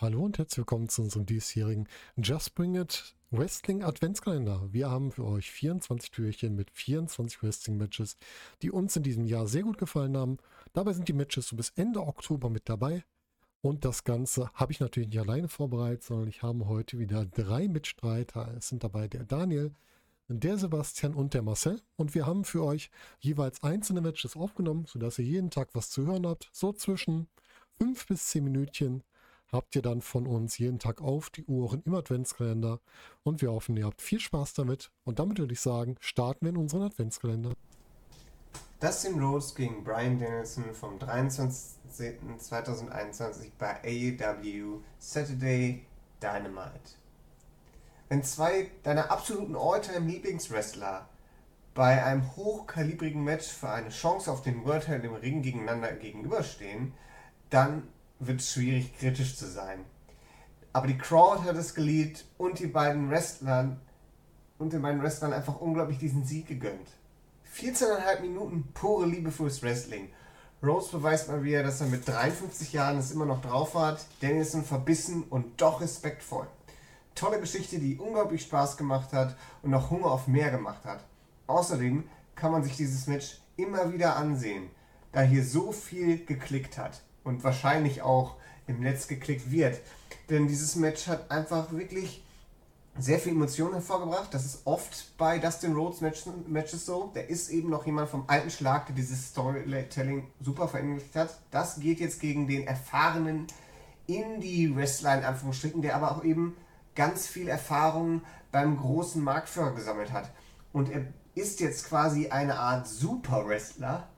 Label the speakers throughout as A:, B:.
A: Hallo und herzlich willkommen zu unserem diesjährigen Just Bring It Wrestling Adventskalender. Wir haben für euch 24 Türchen mit 24 Wrestling-Matches, die uns in diesem Jahr sehr gut gefallen haben. Dabei sind die Matches so bis Ende Oktober mit dabei. Und das Ganze habe ich natürlich nicht alleine vorbereitet, sondern ich habe heute wieder drei Mitstreiter. Es sind dabei der Daniel, der Sebastian und der Marcel. Und wir haben für euch jeweils einzelne Matches aufgenommen, sodass ihr jeden Tag was zu hören habt. So zwischen 5 bis 10 Minütchen habt ihr dann von uns jeden Tag auf die Uhren im Adventskalender. Und wir hoffen, ihr habt viel Spaß damit. Und damit würde ich sagen, starten wir in unseren Adventskalender.
B: Dustin Rhodes gegen Brian Danielson vom 23.2021 bei AEW Saturday Dynamite. Wenn zwei deiner absoluten All-Time-Lieblingswrestler bei einem hochkalibrigen Match für eine Chance auf den World Title im Ring gegeneinander gegenüberstehen, dann wird es schwierig, kritisch zu sein. Aber die Crowd hat es geliebt und die beiden Wrestlern und den beiden Wrestlern einfach unglaublich diesen Sieg gegönnt. 14,5 Minuten pure Liebe fürs Wrestling. Rose beweist mal wieder, dass er mit 53 Jahren es immer noch drauf hat. Danielson verbissen und doch respektvoll. Tolle Geschichte, die unglaublich Spaß gemacht hat und noch Hunger auf mehr gemacht hat. Außerdem kann man sich dieses Match immer wieder ansehen, da hier so viel geklickt hat und wahrscheinlich auch im Netz geklickt wird. Denn dieses Match hat einfach wirklich sehr viel Emotionen hervorgebracht. Das ist oft bei Dustin Rhodes Matches so. Der ist eben noch jemand vom alten Schlag, der dieses Storytelling super verinnerlicht hat. Das geht jetzt gegen den erfahrenen Indie-Wrestler in Anführungsstrichen, der aber auch eben ganz viel Erfahrung beim großen Marktführer gesammelt hat. Und er ist jetzt quasi eine Art Super-Wrestler,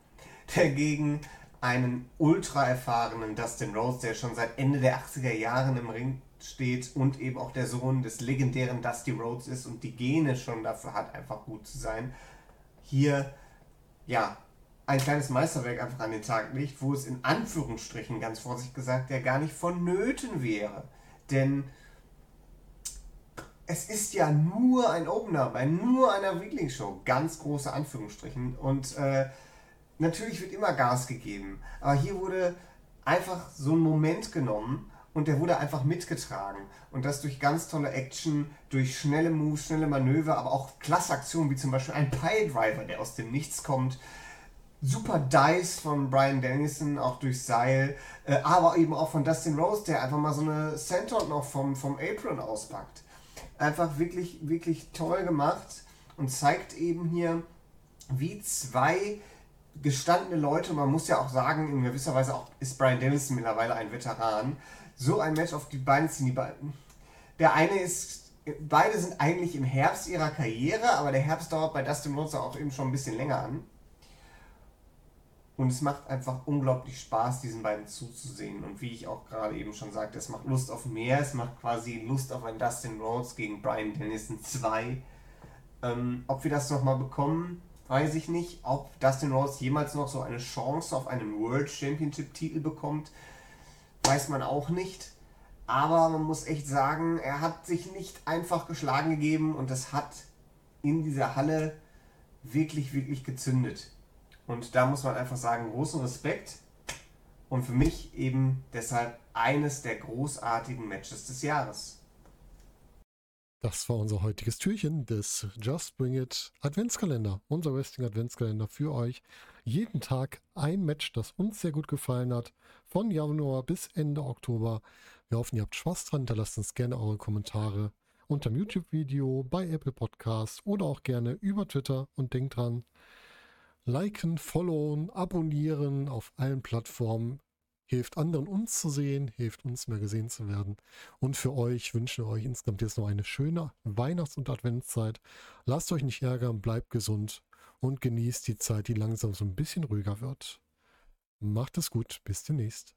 B: der gegen einen ultra erfahrenen Dustin Rose, der schon seit Ende der 80er Jahre im Ring steht und eben auch der Sohn des legendären Dusty Rhodes ist und die Gene schon dafür hat, einfach gut zu sein. Hier, ja, ein kleines Meisterwerk einfach an den Tag legt, wo es in Anführungsstrichen, ganz vorsichtig gesagt, ja gar nicht vonnöten wäre. Denn es ist ja nur ein Opener bei nur einer Weekly Show, ganz große Anführungsstrichen. Und äh, natürlich wird immer Gas gegeben, aber hier wurde einfach so ein Moment genommen und der wurde einfach mitgetragen. Und das durch ganz tolle Action, durch schnelle Moves, schnelle Manöver, aber auch klasse Aktionen, wie zum Beispiel ein Piledriver, der aus dem Nichts kommt. Super Dice von Brian Dennison, auch durch Seil, äh, aber eben auch von Dustin Rose, der einfach mal so eine Senton noch vom, vom Apron auspackt. Einfach wirklich, wirklich toll gemacht und zeigt eben hier, wie zwei gestandene Leute, man muss ja auch sagen, in gewisser Weise auch ist Brian Dennison mittlerweile ein Veteran, so ein Match auf die Beine ziehen. Die beiden. Der eine ist, beide sind eigentlich im Herbst ihrer Karriere, aber der Herbst dauert bei Dustin Rhodes auch eben schon ein bisschen länger an. Und es macht einfach unglaublich Spaß, diesen beiden zuzusehen. Und wie ich auch gerade eben schon sagte, es macht Lust auf mehr. Es macht quasi Lust auf ein Dustin Rhodes gegen Brian Dennison 2. Ähm, ob wir das nochmal bekommen, weiß ich nicht. Ob Dustin Rhodes jemals noch so eine Chance auf einen World Championship Titel bekommt, weiß man auch nicht. Aber man muss echt sagen, er hat sich nicht einfach geschlagen gegeben und das hat in dieser Halle wirklich, wirklich gezündet. Und da muss man einfach sagen, großen Respekt. Und für mich eben deshalb eines der großartigen Matches des Jahres.
A: Das war unser heutiges Türchen des Just Bring It Adventskalender. Unser Wrestling Adventskalender für euch. Jeden Tag ein Match, das uns sehr gut gefallen hat. Von Januar bis Ende Oktober. Wir hoffen, ihr habt Spaß dran. Hinterlasst uns gerne eure Kommentare unter dem YouTube-Video, bei Apple Podcasts oder auch gerne über Twitter. Und denkt dran, liken, followen, abonnieren auf allen Plattformen hilft anderen uns zu sehen, hilft uns mehr gesehen zu werden. Und für euch wünschen wir euch insgesamt jetzt noch eine schöne Weihnachts- und Adventszeit. Lasst euch nicht ärgern, bleibt gesund und genießt die Zeit, die langsam so ein bisschen ruhiger wird. Macht es gut, bis demnächst.